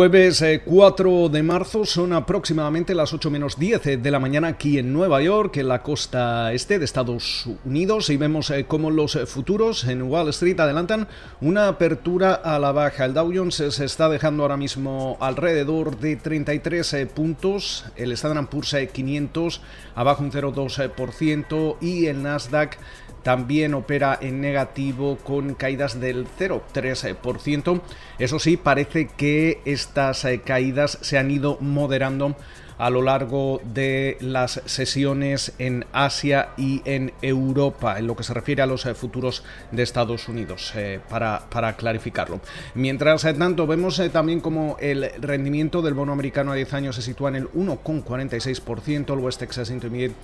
Jueves 4 eh, de marzo son aproximadamente las 8 menos 10 eh, de la mañana aquí en Nueva York, en la costa este de Estados Unidos, y vemos eh, cómo los futuros en Wall Street adelantan una apertura a la baja. El Dow Jones se está dejando ahora mismo alrededor de 33 puntos, el Standard Poor's 500 abajo un 0,2% y el Nasdaq también opera en negativo con caídas del 0,3%. Eso sí, parece que estas eh, caídas se han ido moderando a lo largo de las sesiones en Asia y en Europa, en lo que se refiere a los eh, futuros de Estados Unidos, eh, para, para, clarificarlo. Mientras tanto, vemos también como el rendimiento del bono americano a 10 años se sitúa en el 1,46%, el West Texas Intermediate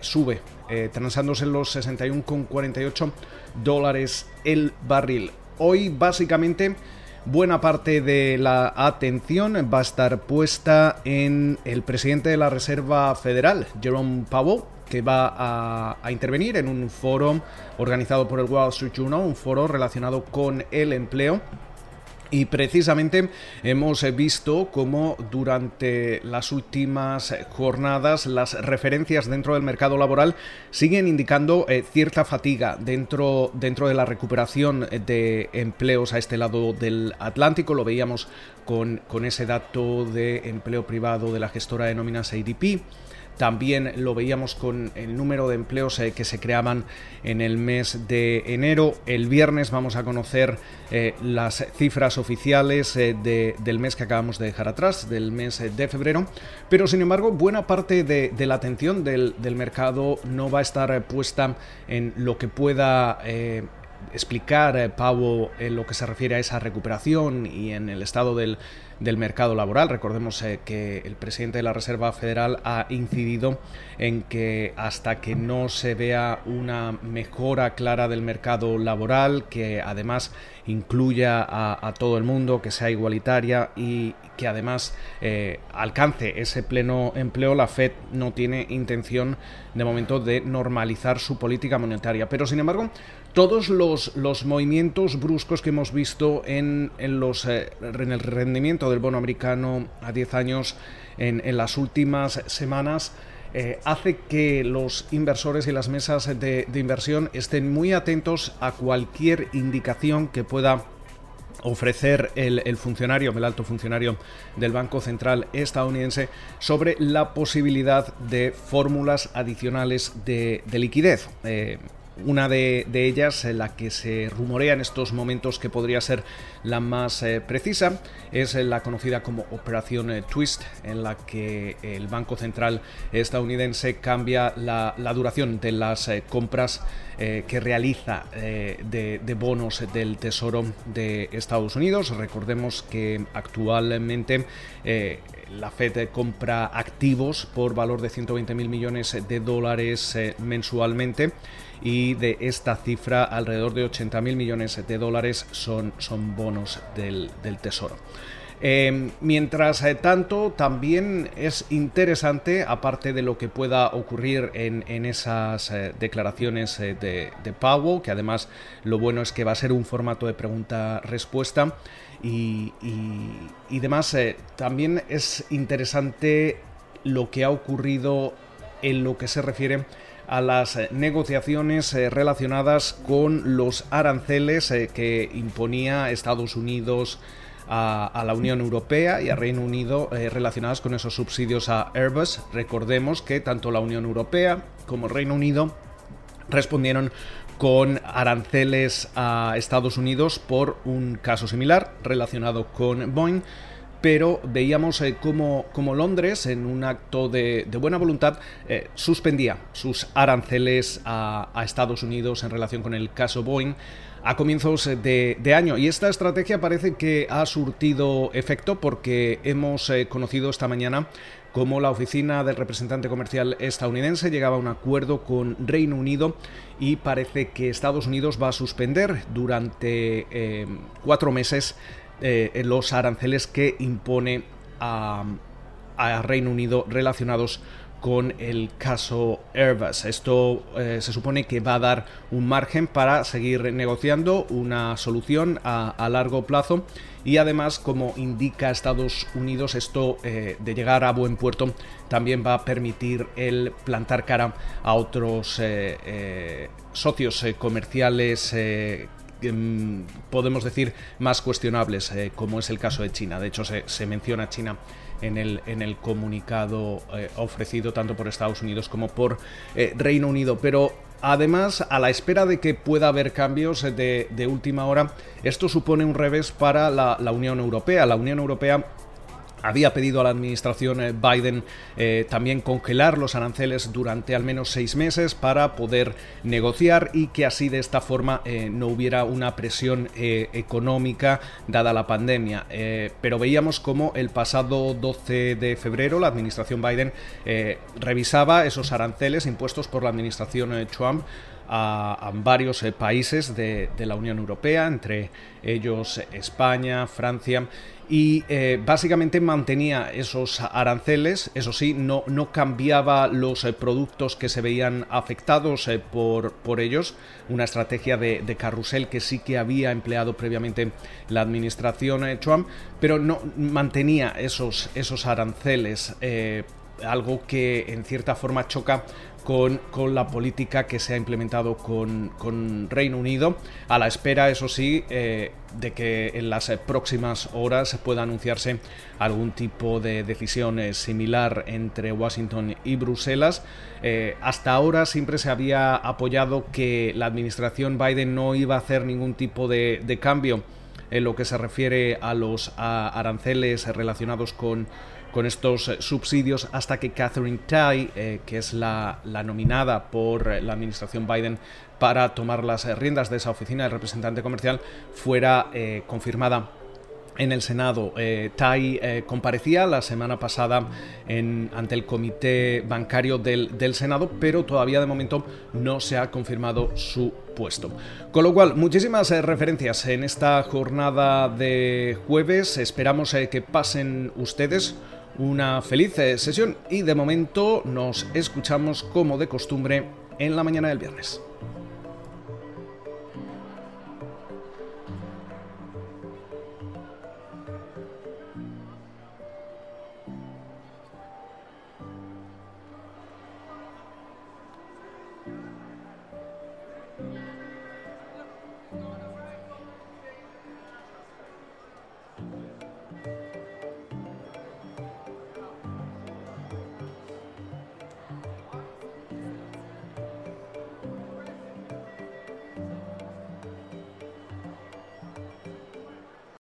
sube, transándose en los 61,48 dólares el barril. Hoy básicamente buena parte de la atención va a estar puesta en el presidente de la Reserva Federal, Jerome Powell, que va a, intervenir en un foro organizado por el Wall Street Journal, un foro relacionado con el empleo y precisamente hemos visto cómo durante las últimas jornadas las referencias dentro del mercado laboral siguen indicando eh, cierta fatiga dentro, dentro de la recuperación de empleos a este lado del Atlántico. Lo veíamos con, con ese dato de empleo privado de la gestora de nóminas ADP. También lo veíamos con el número de empleos eh, que se creaban en el mes de enero. El viernes vamos a conocer eh, las cifras oficiales eh, del mes que acabamos de dejar atrás, del mes de febrero. Pero sin embargo, buena parte de, la atención del, mercado no va a estar puesta en lo que pueda explicar, Pau, en lo que se refiere a esa recuperación y en el estado del, mercado laboral. Recordemos eh, que el presidente de la Reserva Federal ha incidido en que hasta que no se vea una mejora clara del mercado laboral, que además incluya a, todo el mundo, que sea igualitaria y que además eh, alcance ese pleno empleo, la Fed no tiene intención de momento de normalizar su política monetaria. Pero sin embargo, todos los, los movimientos bruscos que hemos visto en, en los, eh, en el rendimiento del bono americano a 10 años en, en las últimas semanas eh, hace que los inversores y las mesas de, inversión estén muy atentos a cualquier indicación que pueda ofrecer el, el, funcionario, el alto funcionario del Banco Central estadounidense sobre la posibilidad de fórmulas adicionales de, de liquidez. Eh, una de, ellas, la que se rumorea en estos momentos que podría ser la más eh, precisa, es la conocida como Operación eh, Twist, en la que el Banco Central estadounidense cambia la, duración de las eh, compras que realiza de, de, bonos del Tesoro de Estados Unidos. Recordemos que actualmente la Fed compra activos por valor de 120 mil millones de dólares mensualmente y de esta cifra alrededor de 80 mil millones de dólares son, son bonos del, Tesoro. Em, mientras eh, tanto, también es interesante, aparte de lo que pueda ocurrir en, esas eh, declaraciones eh, de, de, Powell, que además lo bueno es que va a ser un formato de pregunta-respuesta y, y, demás, también es interesante lo que ha ocurrido en lo que se refiere a las eh, negociaciones eh, relacionadas con los aranceles eh, que imponía Estados Unidos a, la Unión Europea y a Reino Unido relacionadas con esos subsidios a Airbus. Recordemos que tanto la Unión Europea como el Reino Unido respondieron con aranceles a Estados Unidos por un caso similar relacionado con Boeing pero veíamos eh, como, Londres, en un acto de, buena voluntad, eh, suspendía sus aranceles a, Estados Unidos en relación con el caso Boeing a comienzos de, año. Y esta estrategia parece que ha surtido efecto porque hemos eh, conocido esta mañana cómo la oficina del representante comercial estadounidense llegaba a un acuerdo con Reino Unido y parece que Estados Unidos va a suspender durante cuatro meses eh, los aranceles que impone a, Reino Unido relacionados con el caso Airbus. Esto eh, se supone que va a dar un margen para seguir negociando una solución a, largo plazo y además, como indica Estados Unidos, esto eh, de llegar a buen puerto también va a permitir el plantar cara a otros socios comerciales podemos decir más cuestionables, como es el caso de China. De hecho, se, menciona China en el, en el comunicado eh, ofrecido tanto por Estados Unidos como por eh, Reino Unido. Pero además, a la espera de que pueda haber cambios de, última hora, esto supone un revés para la Unión Europea. La Unión Europea había pedido a la administración eh, Biden eh, también congelar los aranceles durante al menos seis meses para poder negociar y que así de esta forma eh, no hubiera una presión económica dada la pandemia. pero veíamos como el pasado 12 de febrero la administración Biden revisaba esos aranceles impuestos por la administración Trump a, varios países de, de la Unión Europea, entre ellos España, Francia y eh, básicamente mantenía esos aranceles, eso sí, no, no cambiaba los eh, productos que se veían afectados eh, por, por, ellos, una estrategia de, carrusel que sí que había empleado previamente la administración Trump, pero no mantenía esos, esos aranceles, algo que en cierta forma choca con, la política que se ha implementado con, Reino Unido, a la espera, eso sí, eh, de que en las próximas horas pueda anunciarse algún tipo de decisión eh, similar entre Washington y Bruselas. Eh, hasta ahora siempre se había apoyado que la administración Biden no iba a hacer ningún tipo de, de cambio en lo que se refiere a los aranceles relacionados con con estos eh, subsidios hasta que Catherine Tai, eh, que es la, nominada por eh, la administración Biden para tomar las riendas de esa oficina de representante comercial, fuera confirmada en el Senado. Tai comparecía la semana pasada en, ante el comité bancario del, del, Senado, pero todavía de momento no se ha confirmado su puesto. Con lo cual, muchísimas referencias en esta jornada de jueves. Esperamos que pasen ustedes una feliz eh, sesión y de momento nos escuchamos como de costumbre en la mañana del viernes.